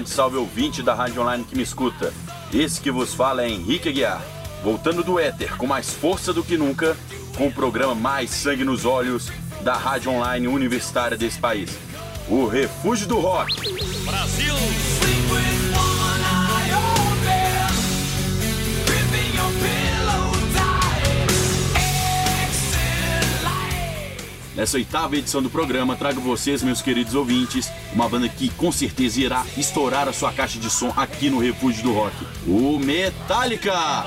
grande salve ouvinte da Rádio Online que me escuta. Esse que vos fala é Henrique Aguiar, voltando do éter com mais força do que nunca, com o programa mais sangue nos olhos da Rádio Online universitária desse país. O Refúgio do Rock. Brasil! Nessa oitava edição do programa, trago vocês, meus queridos ouvintes, uma banda que com certeza irá estourar a sua caixa de som aqui no Refúgio do Rock: o Metallica!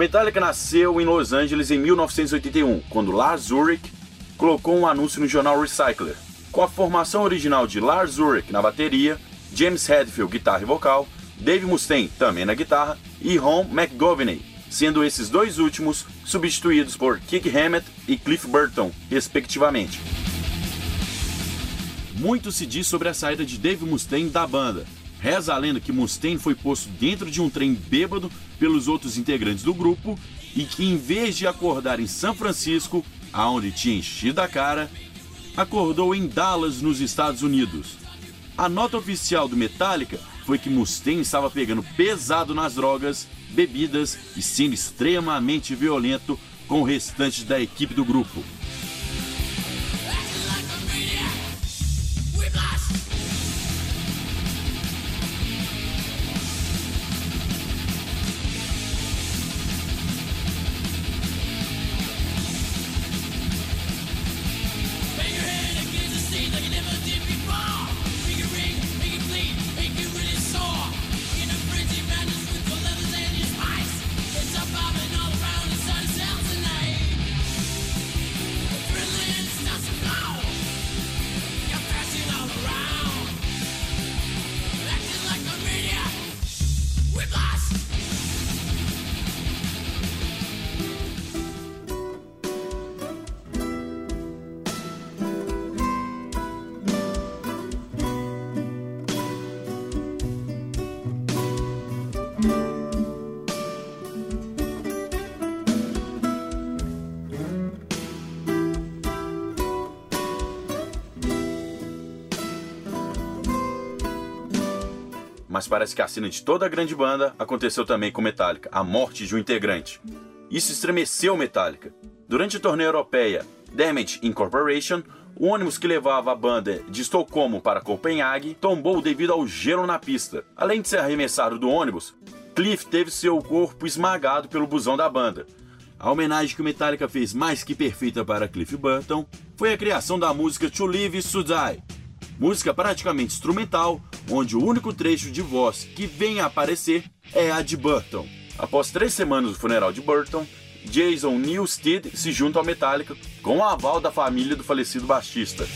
Metallica nasceu em Los Angeles em 1981, quando Lars Ulrich colocou um anúncio no jornal Recycler. Com a formação original de Lars Ulrich na bateria, James Hetfield guitarra e vocal, Dave Mustaine também na guitarra e Ron McGovney, sendo esses dois últimos substituídos por Kick Hammett e Cliff Burton, respectivamente. Muito se diz sobre a saída de Dave Mustaine da banda, Reza a lenda que Mustaine foi posto dentro de um trem bêbado pelos outros integrantes do grupo e que, em vez de acordar em São Francisco, aonde tinha enchido a cara, acordou em Dallas, nos Estados Unidos. A nota oficial do Metallica foi que Mustaine estava pegando pesado nas drogas, bebidas e sendo extremamente violento com o restante da equipe do grupo. Mas parece que a cena de toda a grande banda aconteceu também com Metallica, a morte de um integrante. Isso estremeceu Metallica. Durante a turnê europeia Damage Incorporation, o ônibus que levava a banda de Estocolmo para Copenhague tombou devido ao gelo na pista. Além de ser arremessado do ônibus, Cliff teve seu corpo esmagado pelo busão da banda. A homenagem que o Metallica fez mais que perfeita para Cliff Burton foi a criação da música To Live to Die, música praticamente instrumental, onde o único trecho de voz que vem a aparecer é a de Burton. Após três semanas do funeral de Burton, Jason Newsted se junta ao Metallica com o aval da família do falecido baixista.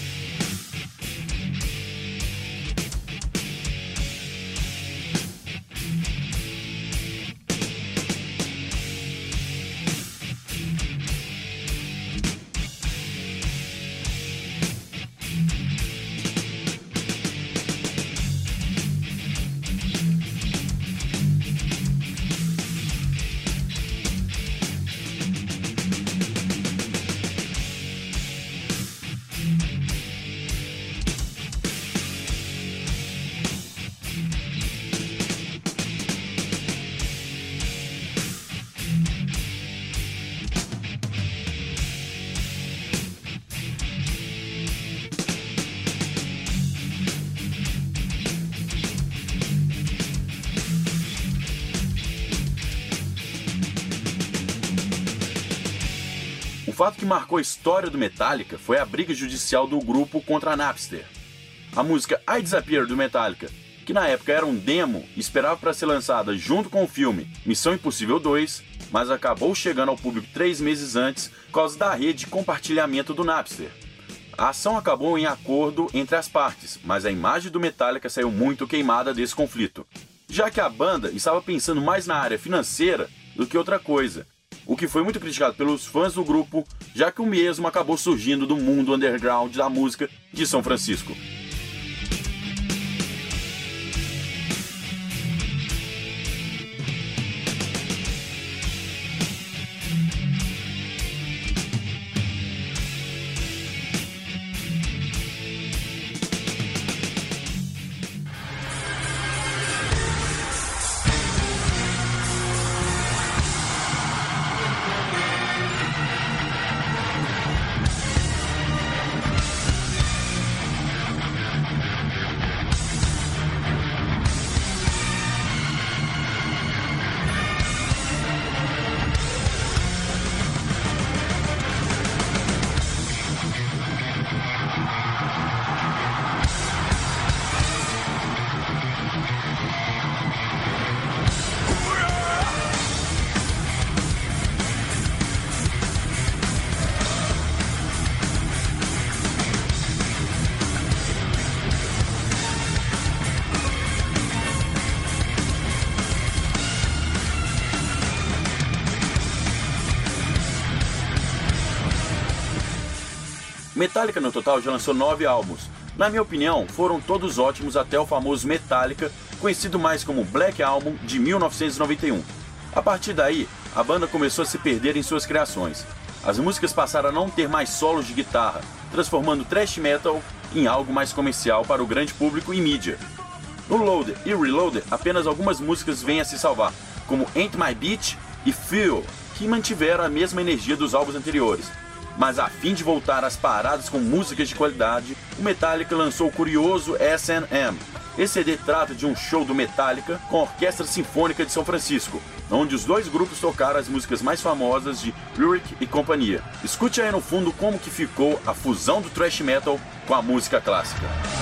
Fato que marcou a história do Metallica foi a briga judicial do grupo contra a Napster. A música I Disappear do Metallica, que na época era um demo esperava para ser lançada junto com o filme Missão Impossível 2, mas acabou chegando ao público três meses antes por causa da rede de compartilhamento do Napster. A ação acabou em acordo entre as partes, mas a imagem do Metallica saiu muito queimada desse conflito, já que a banda estava pensando mais na área financeira do que outra coisa, o que foi muito criticado pelos fãs do grupo, já que o mesmo acabou surgindo do mundo underground da música de São Francisco. Metallica no total já lançou nove álbuns. Na minha opinião, foram todos ótimos até o famoso Metallica, conhecido mais como Black Album de 1991. A partir daí, a banda começou a se perder em suas criações. As músicas passaram a não ter mais solos de guitarra, transformando thrash metal em algo mais comercial para o grande público e mídia. No Loader e Reloader, apenas algumas músicas vêm a se salvar, como Ain't My Beach e Feel, que mantiveram a mesma energia dos álbuns anteriores, mas a fim de voltar às paradas com músicas de qualidade, o Metallica lançou o curioso S&M. Esse CD trata de um show do Metallica com a Orquestra Sinfônica de São Francisco, onde os dois grupos tocaram as músicas mais famosas de Ulrich e companhia. Escute aí no fundo como que ficou a fusão do thrash metal com a música clássica.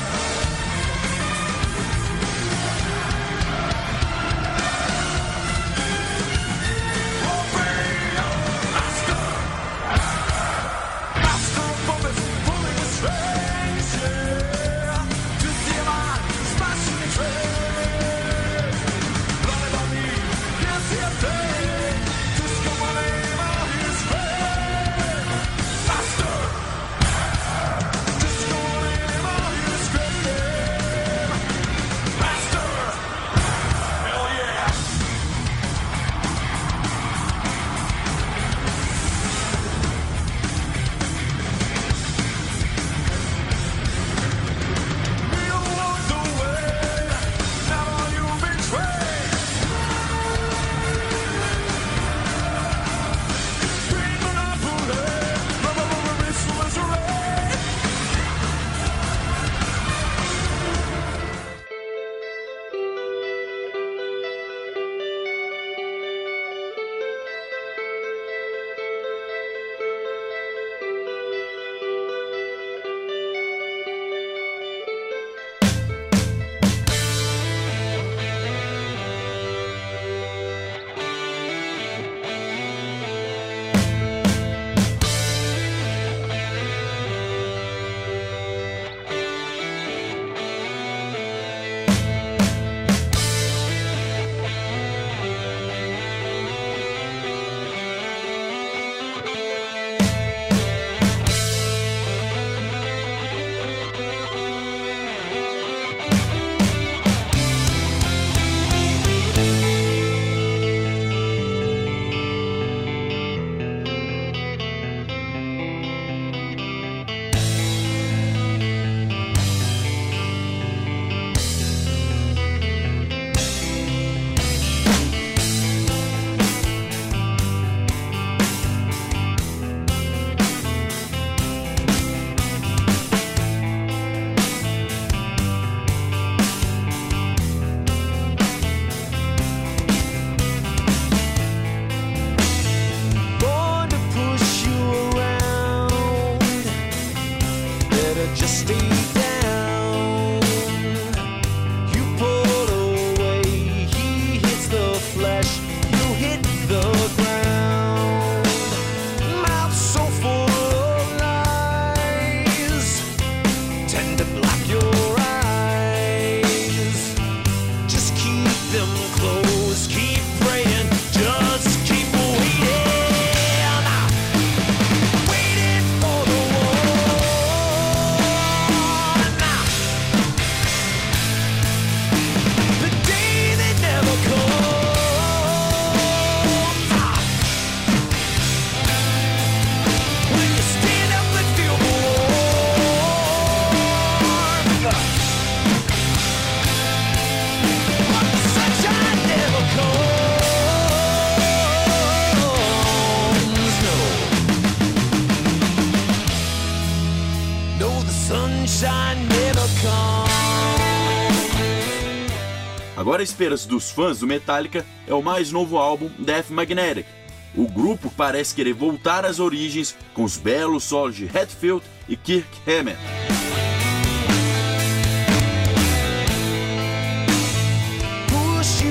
para esperas dos fãs do Metallica, é o mais novo álbum Death Magnetic. O grupo parece querer voltar às origens com os belos solos de Hatfield e Kirk Hammett.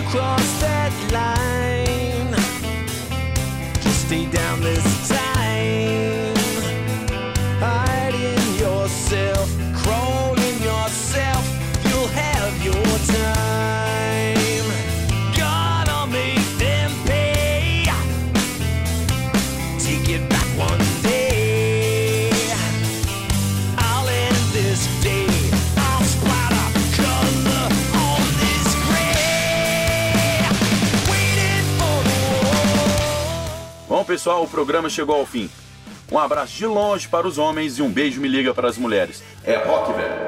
Cross that line. Just stay down this pessoal, o programa chegou ao fim. Um abraço de longe para os homens e um beijo me liga para as mulheres. É rock, velho.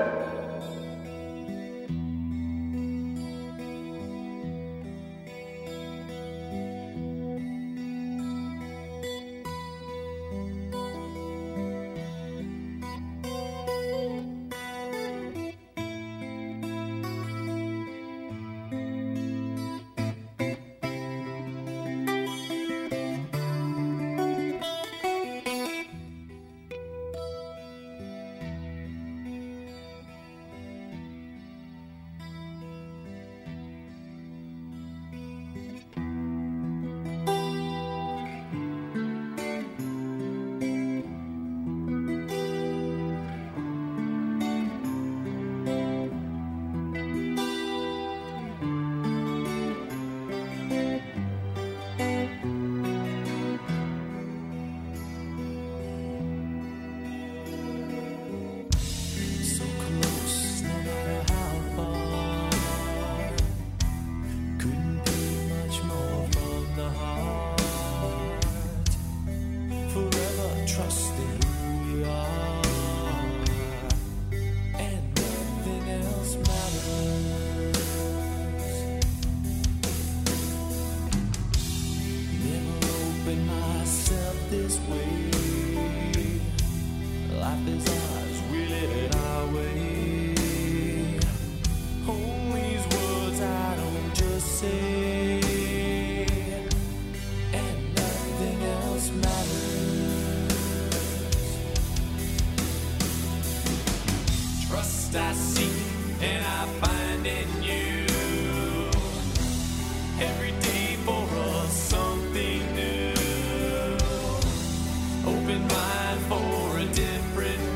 away. different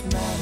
Christmas.